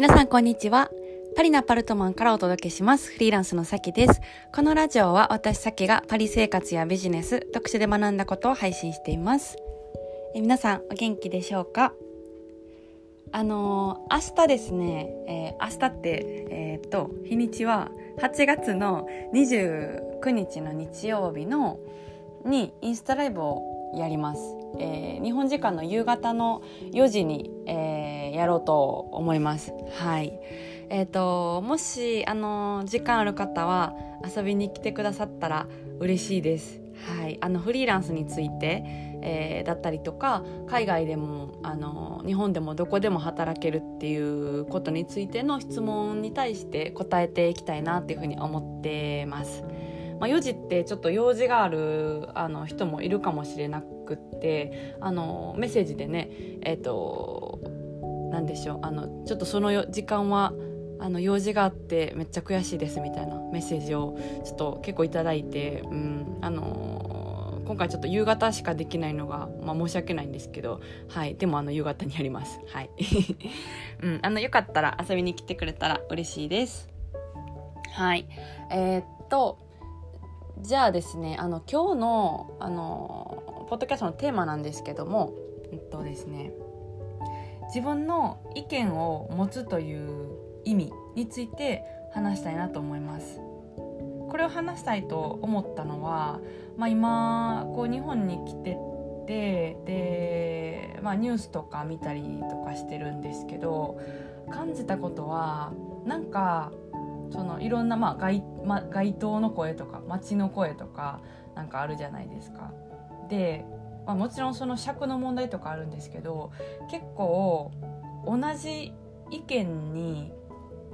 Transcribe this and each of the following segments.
皆さんこんにちは。パリのアパルトマンからお届けします。フリーランスのさきです。このラジオは私さきがパリ生活やビジネス、読書で学んだことを配信しています。え皆さんお元気でしょうか？あのー、明日ですね、えー、明日って、えー、っと、日にちは8月の29日の日曜日のにインスタライブをやります、えー、日本時間の夕方の4時に、えー、やろうと思います。はい。えーと、もしあの時間ある方は遊びに来てくださったら嬉しいです。はい。あのフリーランスについて、えー、だったりとか海外でもあの日本でもどこでも働けるっていうことについての質問に対して答えていきたいなっていうふうに思ってます。まあ、4時ってちょっと用事があるあの人もいるかもしれなくってあのメッセージでねえっ、ー、と何でしょう。あのちょっとその時間はあの用事があってめっちゃ悔しいですみたいなメッセージをちょっと結構頂いて、うん、あの今回ちょっと夕方しかできないのが、まあ、申し訳ないんですけど、はい、でもあの夕方にやります。はい、うん、あのよかったら遊びに来てくれたら嬉しいです。はい、えー、っとじゃあですねあの今日のあのポッドキャストのテーマなんですけどもえっとですね自分の意見を持つという意味について話したいなと思います。これを話したいと思ったのは、まあ、今こう日本に来ててで、まあ、ニュースとか見たりとかしてるんですけど感じたことはなんかそのいろんな、まあ街ま、街頭の声とか街の声とかなんかあるじゃないですか。で、まあ、もちろんその尺の問題とかあるんですけど結構同じ意見に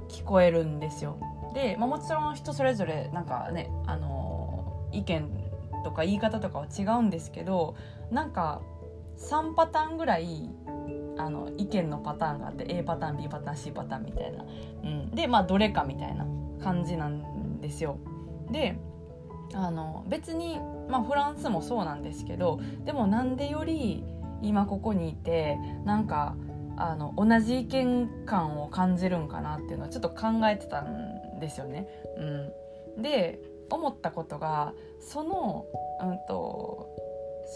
聞こえるんですよ。で、まあ、もちろん人それぞれなんかねあの意見とか言い方とかは違うんですけどなんか3パターンぐらいあの意見のパターンがあって A パターン B パターン C パターンみたいな、うん、でまあどれかみたいな感じなんですよ。であの別に、まあ、フランスもそうなんですけどでもなんでより今ここにいてなんかあの同じ意見感を感じるんかなっていうのはちょっと考えてたんですよね。うん、で思ったことがその、うんと、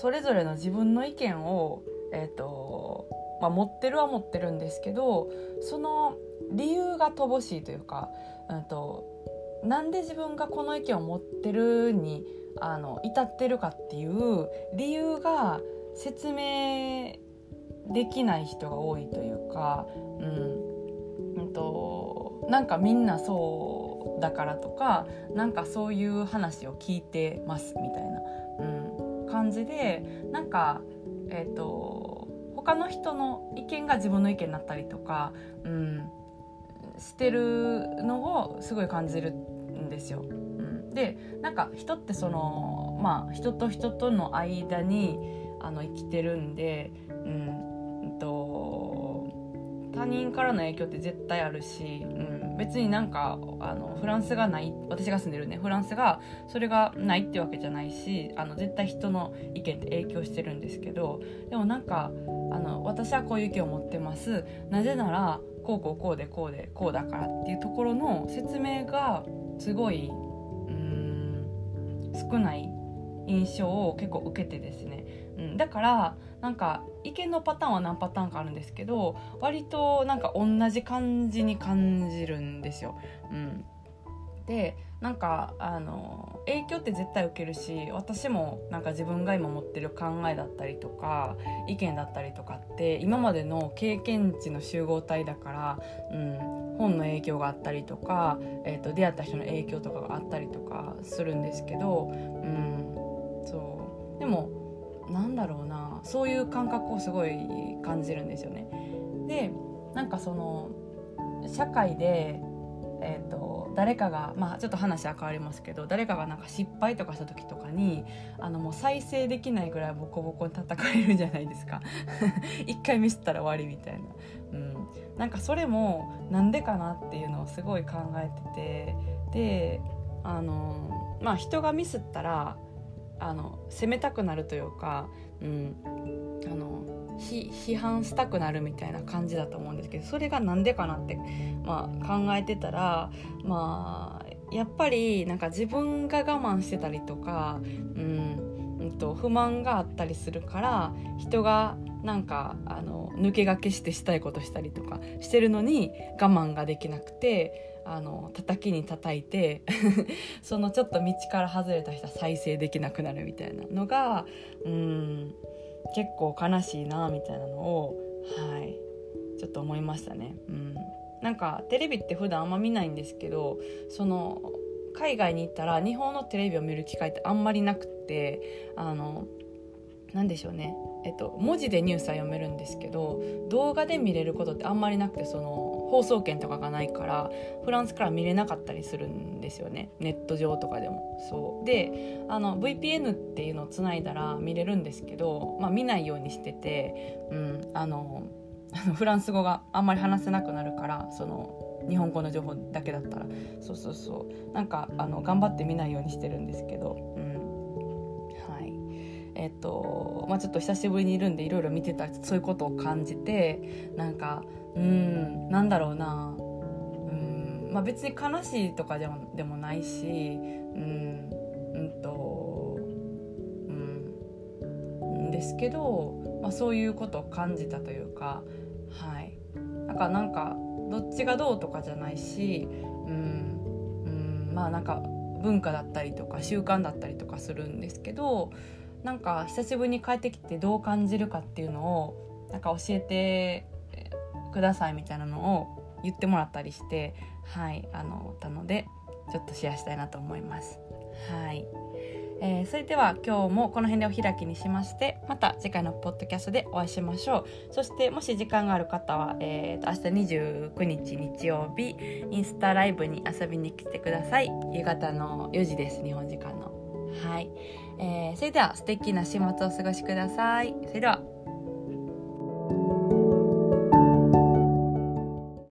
それぞれの自分の意見を、えーとまあ、持ってるは持ってるんですけどその理由が乏しいというか、うんと、なんで自分がこの意見を持ってるにあの至ってるかっていう理由が説明できない人が多いというか、うん、うんとなんかみんなそうだからとかなんかそういう話を聞いてますみたいな、うん、感じでなんかえっ、と他の人の意見が自分の意見になったりとか、うん、してるのをすごい感じるですよ。うん、でなんか人ってそのまあ人と人との間にあの生きてるんで、うん、と他人からの影響って絶対あるし、うん、別になんかあのフランスがない私が住んでるねフランスがそれがないってわけじゃないしあの絶対人の意見って影響してるんですけどでもなんかあの私はこういう意見を持ってますなぜならこうこうこうでこうでこうだからっていうところの説明がすごいうん少ない印象を結構受けてですね、うん、だからなんか意見のパターンは何パターンかあるんですけど割となんか同じ感じに感じるんですよ。うん、でなんかあの影響って絶対受けるし私もなんか自分が今持ってる考えだったりとか意見だったりとかって今までの経験値の集合体だから、うん、本の影響があったりとか、えーと、出会った人の影響とかがあったりとかするんですけど、うん、そうでもなんだろうなそういう感覚をすごい感じるんですよね。でなんかその社会でえーと、誰かが、まあ、ちょっと話は変わりますけど誰かがなんか失敗とかした時とかにあのもう再生できないぐらいボコボコに叩かれるじゃないですか。一回ミスったら終わりみたいな、うん、なんかそれもなんでかなっていうのをすごい考えててであのまあ人がミスったらあの責めたくなるというか、うん、あの批判したくなるみたいな感じだと思うんですけどそれが何でかなって、まあ、考えてたらまあやっぱりなんか自分が我慢してたりとか、うん、うんと不満があったりするから人がなんかあの抜け駆けしてしたいことしたりとかしてるのに我慢ができなくてあの叩きに叩いて そのちょっと道から外れた人は再生できなくなるみたいなのがうん結構悲しいなみたいなのをはいちょっと思いましたね。うん、なんかテレビって普段あんま見ないんですけどその海外に行ったら日本のテレビを見る機会ってあんまりなくってあの何でしょうねえっと、文字でニュースは読めるんですけど動画で見れることってあんまりなくてその放送権とかがないからフランスから見れなかったりするんですよね。ネット上とかでも。そう。であの VPN っていうのをつないだら見れるんですけど、まあ、見ないようにしてて、うん、あの フランス語があんまり話せなくなるからその日本語の情報だけだったら。そうそうそう。なんかあの頑張って見ないようにしてるんですけど、うん。えっとまあ、ちょっと久しぶりにいるんでいろいろ見てたそういうことを感じてなんかうんなんだろうな。うん、まあ、別に悲しいとかでもでもないしうんうんとうんですけど、まあ、そういうことを感じたというかはい。なんかなんかどっちがどうとかじゃないしうんうんまあなんか文化だったりとか習慣だったりとかするんですけどなんか久しぶりに帰ってきてどう感じるかっていうのをなんか教えてくださいみたいなのを言ってもらったりしてはいあのたのでちょっとシェアしたいなと思います。はい。えー、それでは今日もこの辺でお開きにしましてまた次回のポッドキャストでお会いしましょう。そしてもし時間がある方は、えーと、明日29日日曜日インスタライブに遊びに来てください。夕方の4時です日本時間の。はい、えー、それでは素敵な週末をお過ごしください。それでは。